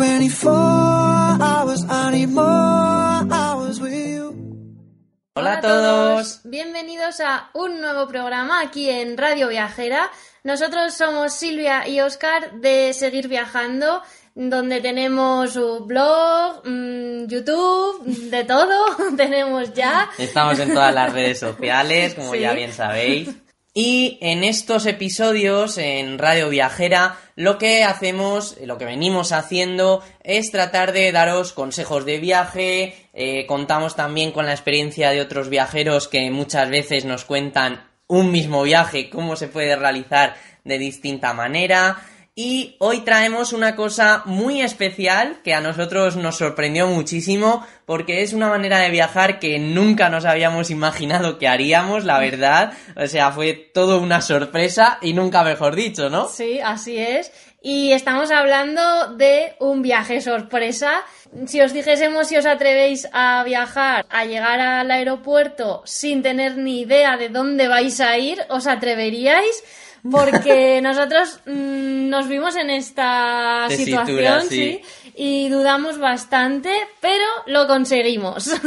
24 hours, I need more hours with you. Hola a todos. Bienvenidos a un nuevo programa aquí en Radio Viajera. Nosotros somos Silvia y Oscar de Seguir Viajando, donde tenemos un blog, mm, YouTube, de todo, tenemos ya. Estamos en todas las redes sociales, como Sí. ya bien sabéis. Y en estos episodios en Radio Viajera lo que hacemos, lo que venimos haciendo es tratar de daros consejos de viaje, eh, contamos también con la experiencia de otros viajeros que muchas veces nos cuentan un mismo viaje, cómo se puede realizar de distinta manera. Y hoy traemos una cosa muy especial que a nosotros nos sorprendió muchísimo porque es una manera de viajar que nunca nos habíamos imaginado que haríamos, la verdad. O sea, fue todo una sorpresa y nunca mejor dicho, ¿no? Sí, así es. Y estamos hablando de un viaje sorpresa. Si os dijésemos si os atrevéis a viajar, a llegar al aeropuerto sin tener ni idea de dónde vais a ir, ¿os atreveríais? Porque nosotros mm, nos vimos en esta Tesitura, situación, sí. sí, y dudamos bastante, pero lo conseguimos.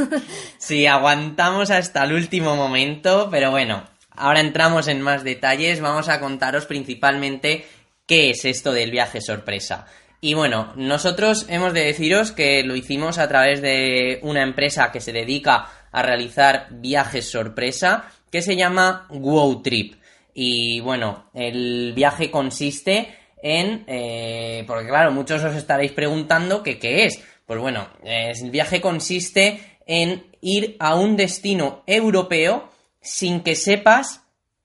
Sí, aguantamos hasta el último momento, pero bueno, ahora entramos en más detalles, vamos a contaros principalmente qué es esto del viaje sorpresa. Y bueno, nosotros hemos de deciros que lo hicimos a través de una empresa que se dedica a realizar viajes sorpresa, que se llama Wow Trip. Y bueno, el viaje consiste en... eh, porque claro, muchos os estaréis preguntando que qué es. Pues bueno, el viaje consiste en ir a un destino europeo sin que sepas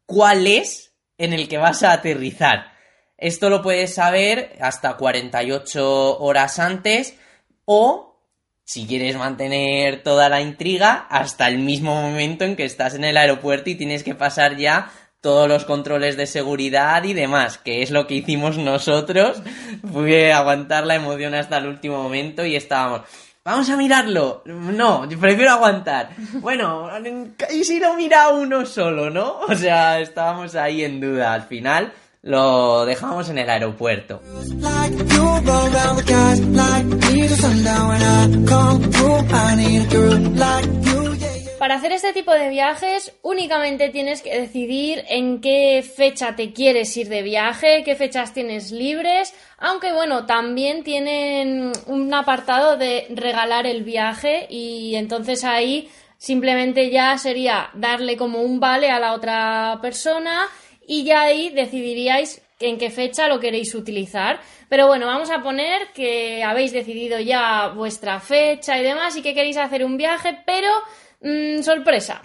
cuál es en el que vas a aterrizar. Esto lo puedes saber hasta 48 horas antes o, si quieres mantener toda la intriga, hasta el mismo momento en que estás en el aeropuerto y tienes que pasar ya todos los controles de seguridad y demás, que es lo que hicimos nosotros. Fue aguantar la emoción hasta el último momento y estábamos... Vamos a mirarlo. No, prefiero aguantar. Bueno, ¿y si lo mira uno solo, no? O sea, estábamos ahí en duda. Al final lo dejamos en el aeropuerto. Para hacer este tipo de viajes únicamente tienes que decidir en qué fecha te quieres ir de viaje, qué fechas tienes libres, aunque bueno, también tienen un apartado de regalar el viaje y entonces ahí simplemente ya sería darle como un vale a la otra persona y ya ahí decidiríais en qué fecha lo queréis utilizar. Pero bueno, vamos a poner que habéis decidido ya vuestra fecha y demás y que queréis hacer un viaje, pero mm, sorpresa.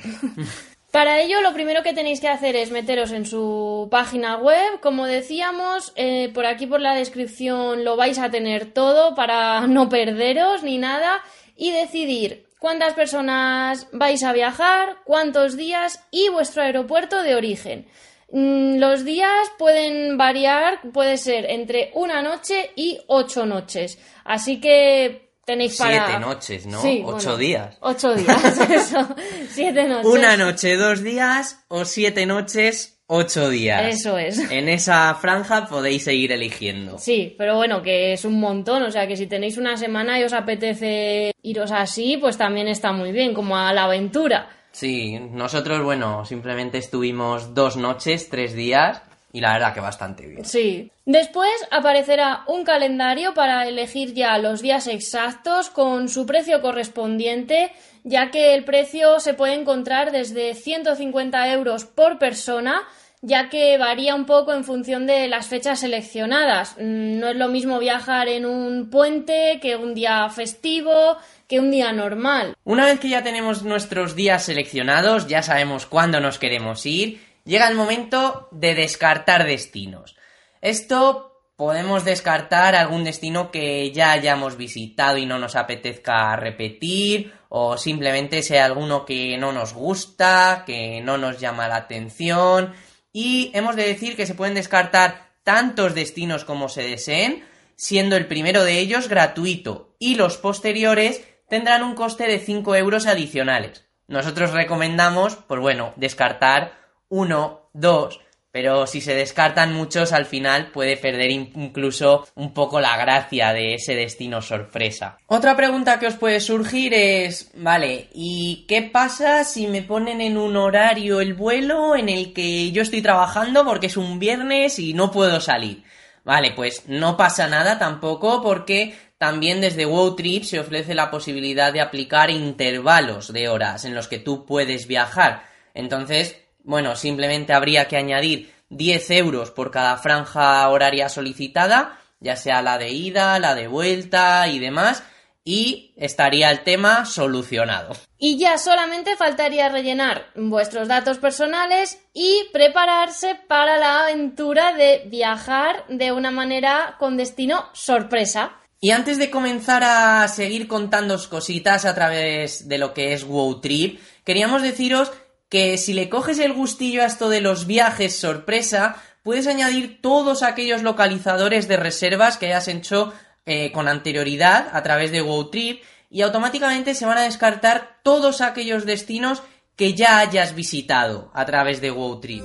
Para ello, lo primero que tenéis que hacer es meteros en su página web. Como decíamos, eh, por aquí por la descripción lo vais a tener todo para no perderos ni nada y decidir cuántas personas vais a viajar, cuántos días y vuestro aeropuerto de origen. Mm, Los días pueden variar, puede ser entre una noche y ocho noches. Así que tenéis para... Siete noches, ¿no? Sí, Ocho bueno, días. Ocho días, eso. Siete noches. Una noche, dos días o siete noches, ocho días. Eso es. En esa franja podéis seguir eligiendo. Sí, pero bueno, que es un montón, o sea que si tenéis una semana y os apetece iros así, pues también está muy bien, como a la aventura. Sí, nosotros, bueno, simplemente estuvimos dos noches, tres días y la verdad que bastante bien. Sí. Después aparecerá un calendario para elegir ya los días exactos con su precio correspondiente, ya que el precio se puede encontrar desde 150 euros por persona, ya que varía un poco en función de las fechas seleccionadas. Mm, No es lo mismo viajar en un puente que un día festivo, que un día normal. Una vez que ya tenemos nuestros días seleccionados, ya sabemos cuándo nos queremos ir, llega el momento de descartar destinos. Esto podemos descartar algún destino que ya hayamos visitado y no nos apetezca repetir, o simplemente sea alguno que no nos gusta, que no nos llama la atención, y hemos de decir que se pueden descartar tantos destinos como se deseen, siendo el primero de ellos gratuito y los posteriores tendrán un coste de 5 euros adicionales. Nosotros recomendamos, pues bueno, descartar uno, dos, pero si se descartan muchos al final puede perder incluso un poco la gracia de ese destino sorpresa. Otra pregunta que os puede surgir es, vale, ¿y qué pasa si me ponen en un horario el vuelo en el que yo estoy trabajando porque es un viernes y no puedo salir? Vale, pues no pasa nada tampoco porque también desde WowTrip se ofrece la posibilidad de aplicar intervalos de horas en los que tú puedes viajar. Entonces, bueno, simplemente habría que añadir 10 euros por cada franja horaria solicitada, ya sea la de ida, la de vuelta y demás, y estaría el tema solucionado. Y ya solamente faltaría rellenar vuestros datos personales y prepararse para la aventura de viajar de una manera con destino sorpresa. Y antes de comenzar a seguir contándoos cositas a través de lo que es WowTrip, queríamos deciros que si le coges el gustillo a esto de los viajes sorpresa, puedes añadir todos aquellos localizadores de reservas que hayas hecho eh, con anterioridad a través de GoTrip y automáticamente se van a descartar todos aquellos destinos que ya hayas visitado a través de GoTrip.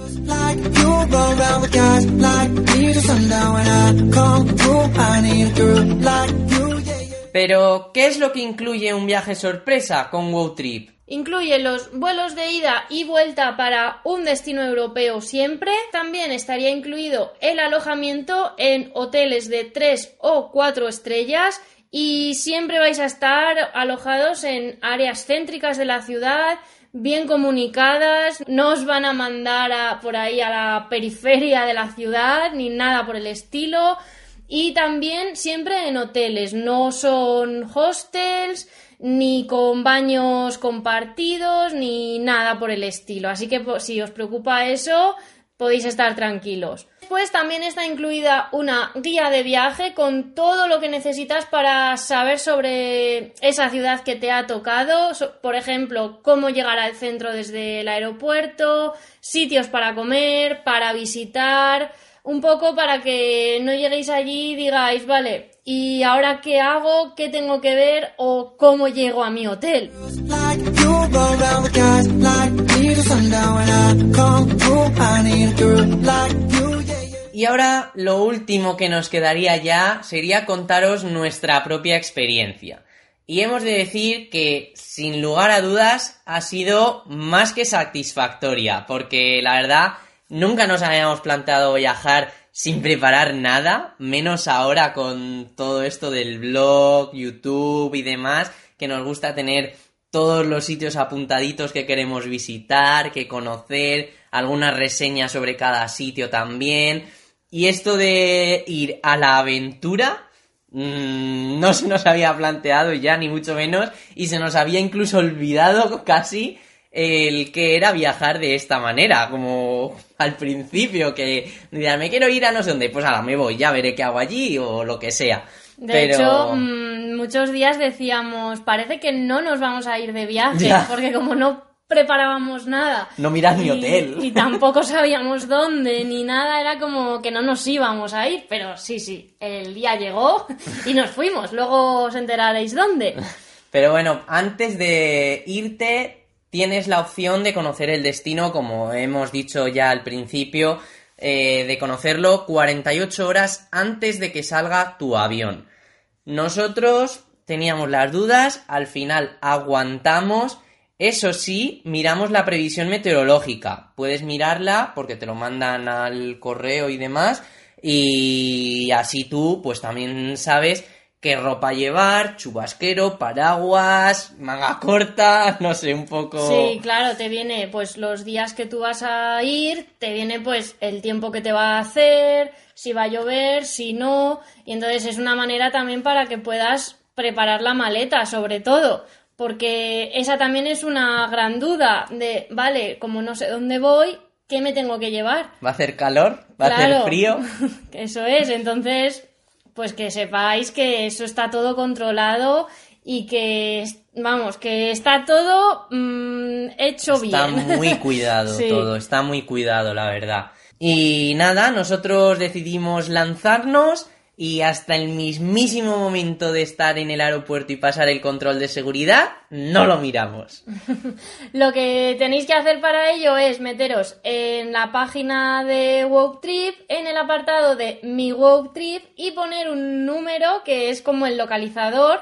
Pero, ¿qué es lo que incluye un viaje sorpresa con GoTrip? Incluye los vuelos de ida y vuelta para un destino europeo siempre. También estaría incluido el alojamiento en hoteles de 3 o 4 estrellas y siempre vais a estar alojados en áreas céntricas de la ciudad, bien comunicadas, no os van a mandar por ahí a la periferia de la ciudad ni nada por el estilo. Y también siempre en hoteles, no son hostels ni con baños compartidos, ni nada por el estilo. Así que pues, si os preocupa eso, podéis estar tranquilos. Después también está incluida una guía de viaje con todo lo que necesitas para saber sobre esa ciudad que te ha tocado, por ejemplo, cómo llegar al centro desde el aeropuerto, sitios para comer, para visitar, un poco para que no lleguéis allí y digáis, vale, ¿y ahora qué hago? ¿Qué tengo que ver? ¿O cómo llego a mi hotel? Y ahora lo último que nos quedaría ya sería contaros nuestra propia experiencia. Y hemos de decir que, sin lugar a dudas, ha sido más que satisfactoria, porque la verdad Nunca nos habíamos planteado viajar sin preparar nada, menos ahora con todo esto del blog, YouTube y demás, que nos gusta tener todos los sitios apuntaditos que queremos visitar, que conocer, algunas reseñas sobre cada sitio también. Y esto de ir a la aventura mmm, no se nos había planteado ya, ni mucho menos, y se nos había incluso olvidado casi el que era viajar de esta manera, como al principio, que me quiero ir a no sé dónde, pues ahora me voy, ya veré qué hago allí o lo que sea. De hecho, mm, muchos días decíamos, parece que no nos vamos a ir de viaje, porque como no preparábamos nada. No mirad mi hotel. Y tampoco sabíamos dónde, ni nada, era como que no nos íbamos a ir, pero sí, sí, el día llegó y nos fuimos, luego os enteraréis dónde. Pero bueno, antes de irte, tienes la opción de conocer el destino, como hemos dicho ya al principio, eh, de conocerlo 48 horas antes de que salga tu avión. Nosotros teníamos las dudas, al final aguantamos. Eso sí, miramos la previsión meteorológica. Puedes mirarla porque te lo mandan al correo y demás. Y así tú, pues también sabes qué ropa llevar, chubasquero, paraguas, manga corta, no sé, un poco... Sí, claro, te viene pues los días que tú vas a ir, te viene pues el tiempo que te va a hacer, si va a llover, si no, y entonces es una manera también para que puedas preparar la maleta, sobre todo, porque esa también es una gran duda de, vale, como no sé dónde voy, ¿qué me tengo que llevar? ¿Va a hacer calor? ¿Va a hacer frío? Eso es, entonces pues que sepáis que eso está todo controlado y que, vamos, que está todo mm, hecho bien. Está muy cuidado todo, está muy cuidado, la verdad. Y nada, nosotros decidimos lanzarnos y hasta el mismísimo momento de estar en el aeropuerto y pasar el control de seguridad, no lo miramos. Lo que tenéis que hacer para ello es meteros en la página de Woke Trip, en el apartado de Mi Woke Trip y poner un número que es como el localizador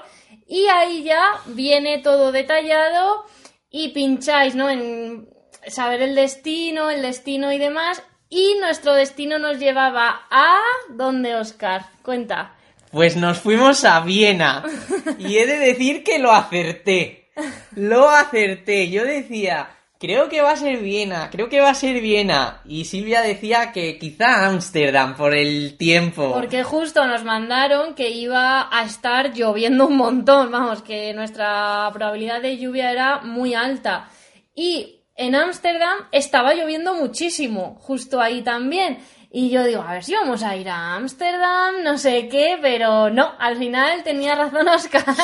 y ahí ya viene todo detallado y pincháis, ¿no? En saber el destino, el destino y demás y nuestro destino nos llevaba a... ¿Dónde, Oscar? Cuenta. Pues nos fuimos a Viena. Y he de decir que lo acerté. Lo acerté. Yo decía, creo que va a ser Viena, creo que va a ser Viena. Y Silvia decía que quizá Ámsterdam por el tiempo. Porque justo nos mandaron que iba a estar lloviendo un montón. Vamos, que nuestra probabilidad de lluvia era muy alta. Y en Ámsterdam estaba lloviendo muchísimo, justo ahí también. Y yo digo, a ver si vamos a ir a Ámsterdam, no sé qué, pero no, al final tenía razón Oscar.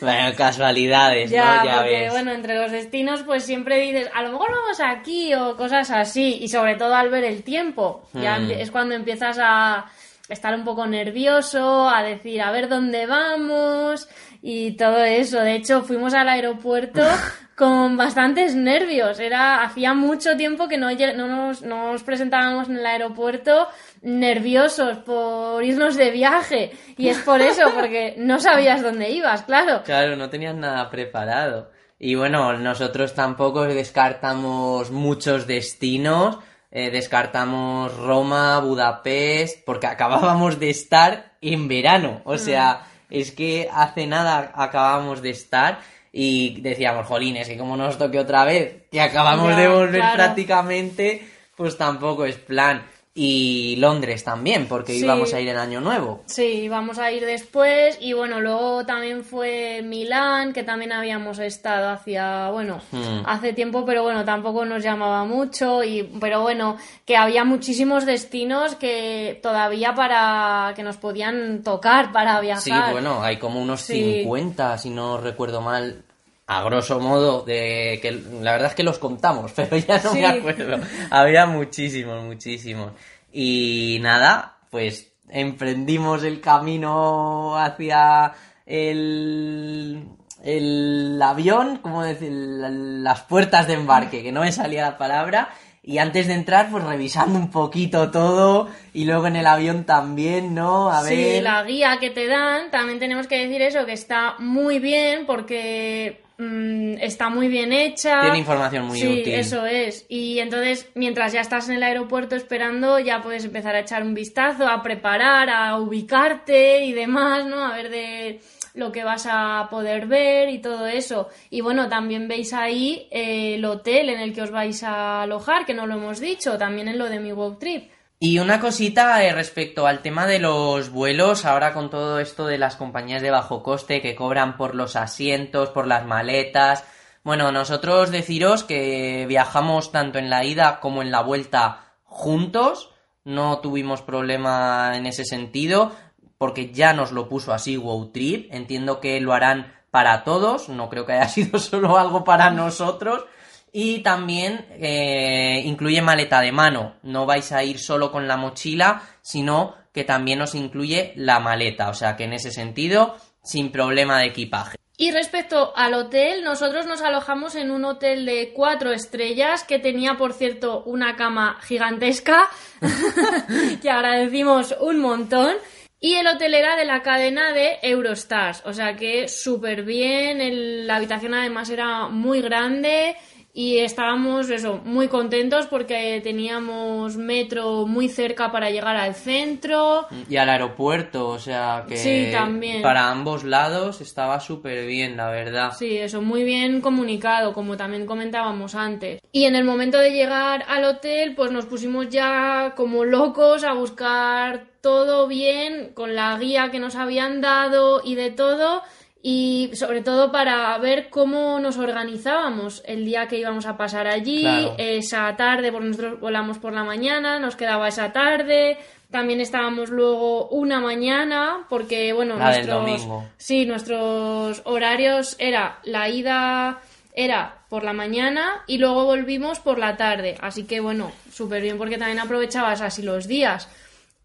Bueno, casualidades, ya, ¿no? Ya porque, ves. bueno, entre los destinos, pues siempre dices, a lo mejor vamos aquí o cosas así, y sobre todo al ver el tiempo, ya Mm. es cuando empiezas a estar un poco nervioso, a decir, a ver dónde vamos y todo eso. De hecho, fuimos al aeropuerto con bastantes nervios. Era, hacía mucho tiempo que no, no nos, no nos presentábamos en el aeropuerto nerviosos por irnos de viaje. Y es por eso, porque no sabías dónde ibas, claro. Claro, no tenías nada preparado. Y bueno, nosotros tampoco descartamos muchos destinos. eh, descartamos Roma, Budapest, porque acabábamos de estar en verano. O sea, es que hace nada acabábamos de estar y decíamos, jolines, que como nos toque otra vez, que acabamos Ya, de volver claro. prácticamente, pues tampoco es plan. Y Londres también, porque Sí. íbamos a ir en Año Nuevo. Sí, vamos a ir después y bueno, luego también fue Milán, que también habíamos estado hacía, bueno, Hmm. hace tiempo, pero bueno, tampoco nos llamaba mucho y pero bueno, que había muchísimos destinos que todavía para que nos podían tocar para viajar. Sí, bueno, hay como unos Sí. 50, si no recuerdo mal, a grosso modo, de que la verdad es que los contamos, pero ya no Sí. me acuerdo. Había muchísimos, muchísimos. Y nada, pues emprendimos el camino hacia el, el avión, como decir, la- las puertas de embarque, que no me salía la palabra. Y antes de entrar, pues revisando un poquito todo. Y luego en el avión también, ¿no? A Sí, ver. la guía que te dan, también tenemos que decir eso, que está muy bien porque mm, está muy bien hecha. Tiene información muy sí, útil. eso es. Y entonces, mientras ya estás en el aeropuerto esperando, ya puedes empezar a echar un vistazo, a preparar, a ubicarte y demás, ¿no? A ver de lo que vas a poder ver y todo eso. Y bueno, también veis ahí eh, el hotel en el que os vais a alojar, que no lo hemos dicho, también en lo de mi Walk Trip. Y una cosita eh, respecto al tema de los vuelos, ahora con todo esto de las compañías de bajo coste que cobran por los asientos, por las maletas. Bueno, nosotros deciros que viajamos tanto en la ida como en la vuelta juntos, no tuvimos problema en ese sentido, porque ya nos lo puso así Wow Trip, entiendo que lo harán para todos, no creo que haya sido solo algo para nosotros. Y también eh, incluye maleta de mano. No vais a ir solo con la mochila, sino que también os incluye la maleta. O sea que en ese sentido, sin problema de equipaje. Y respecto al hotel, nosotros nos alojamos en un hotel de cuatro estrellas que tenía, por cierto, una cama gigantesca, que agradecimos un montón. Y el hotel era de la cadena de Eurostars, o sea que súper bien, la habitación además era muy grande y estábamos eso, muy contentos porque teníamos metro muy cerca para llegar al centro. Y al aeropuerto, o sea que Sí, también. para ambos lados estaba súper bien, la verdad. Sí, eso, muy bien comunicado, como también comentábamos antes. Y en el momento de llegar al hotel, pues nos pusimos ya como locos a buscar todo bien, con la guía que nos habían dado y de todo, y sobre todo para ver cómo nos organizábamos el día que íbamos a pasar allí, Claro. esa tarde, porque nosotros volamos por la mañana, nos quedaba esa tarde. También estábamos luego una mañana, porque bueno, La del nuestros, domingo. Sí, nuestros horarios era la ida era por la mañana y luego volvimos por la tarde. Así que bueno, súper bien porque también aprovechabas así los días.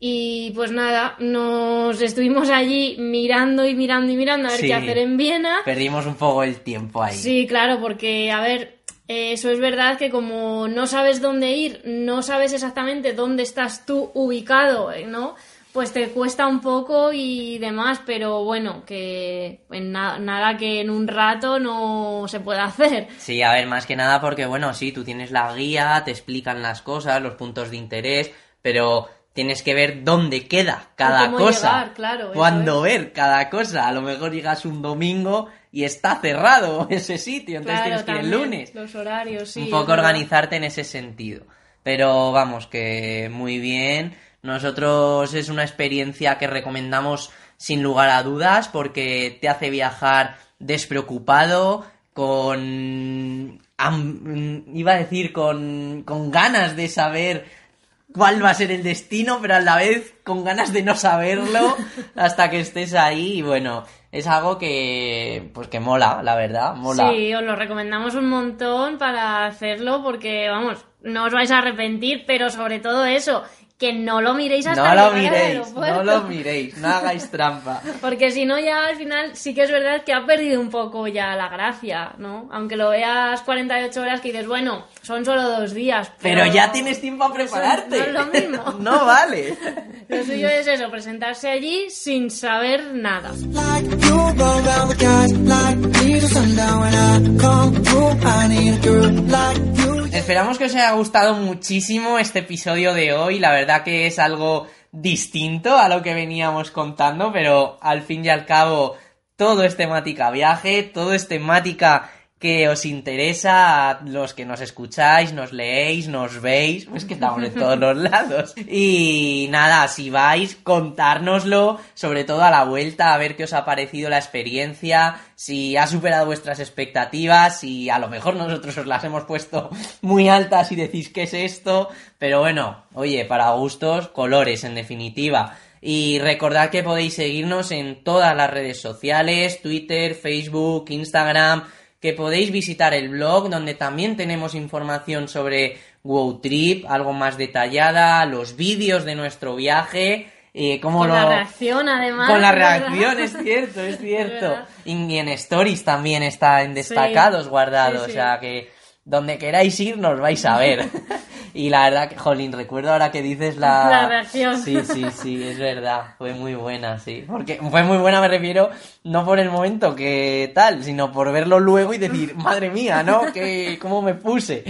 Y pues nada, nos estuvimos allí mirando y mirando y mirando a ver Sí. qué hacer en Viena. Perdimos un poco el tiempo ahí. Sí, claro, porque, a ver, eso es verdad que como no sabes dónde ir, no sabes exactamente dónde estás tú ubicado, eh, ¿no? Pues te cuesta un poco y demás, pero bueno, que en na- nada que en un rato no se pueda hacer. Sí, a ver, más que nada porque, bueno, sí, tú tienes la guía, te explican las cosas, los puntos de interés, pero tienes que ver dónde queda cada cosa. llegar, claro, eso Cuándo ver cada cosa. A lo mejor llegas un domingo y está cerrado ese sitio, entonces Claro, tienes que ir el lunes. Los horarios, sí. un poco organizarte en ese sentido. Pero vamos, que muy bien. Nosotros es una experiencia que recomendamos sin lugar a dudas porque te hace viajar despreocupado, con... iba a decir, con, con ganas de saber cuál va a ser el destino, pero a la vez con ganas de no saberlo hasta que estés ahí. Y bueno, es algo que, pues que mola, la verdad, mola. Sí, os lo recomendamos un montón para hacerlo porque, vamos, no os vais a arrepentir, pero sobre todo eso, que no lo miréis hasta No lo miréis, no lo miréis, no hagáis trampa. Porque si no, ya al final sí que es verdad que ha perdido un poco ya la gracia, ¿no? Aunque lo veas 48 horas que dices, bueno, son solo dos días. Pero ya tienes tiempo a Eso prepararte. No es lo mismo. No vale. Lo suyo es eso, presentarse allí sin saber nada. Esperamos que os haya gustado muchísimo este episodio de hoy. La verdad que es algo distinto a lo que veníamos contando, pero al fin y al cabo todo es temática viaje, todo es temática que os interesa a los que nos escucháis, nos leéis, nos veis, pues que estamos en todos los lados. Y nada, si vais, contárnoslo, sobre todo a la vuelta, a ver qué os ha parecido la experiencia, si ha superado vuestras expectativas, si a lo mejor nosotros os las hemos puesto muy altas y decís qué es esto, pero bueno, oye, para gustos, colores en definitiva. Y recordad que podéis seguirnos en todas las redes sociales, Twitter, Facebook, Instagram, que podéis visitar el blog donde también tenemos información sobre WowTrip, algo más detallada, los vídeos de nuestro viaje, eh, cómo Con lo... la reacción, además. Con la reacción, es cierto, es cierto. Y en stories también está en destacados Sí, guardados, sí, sí. o sea que donde queráis ir nos vais a ver. y la verdad que, jolín, recuerdo ahora que dices la... La reacción. Sí, sí, sí, es verdad, fue muy buena, sí. Porque fue muy buena, me refiero, no por el momento que tal, sino por verlo luego y decir, madre mía, ¿no? Que, ¿Cómo me puse?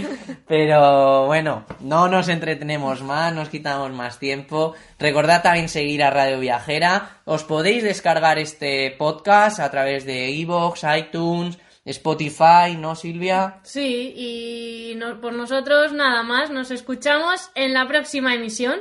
Pero bueno, no nos entretenemos más, nos quitamos más tiempo. Recordad también seguir a Radio Viajera. Os podéis descargar este podcast a través de iVoox, iTunes, Spotify, ¿no, Silvia? Sí, y no, por nosotros nada más. Nos escuchamos en la próxima emisión.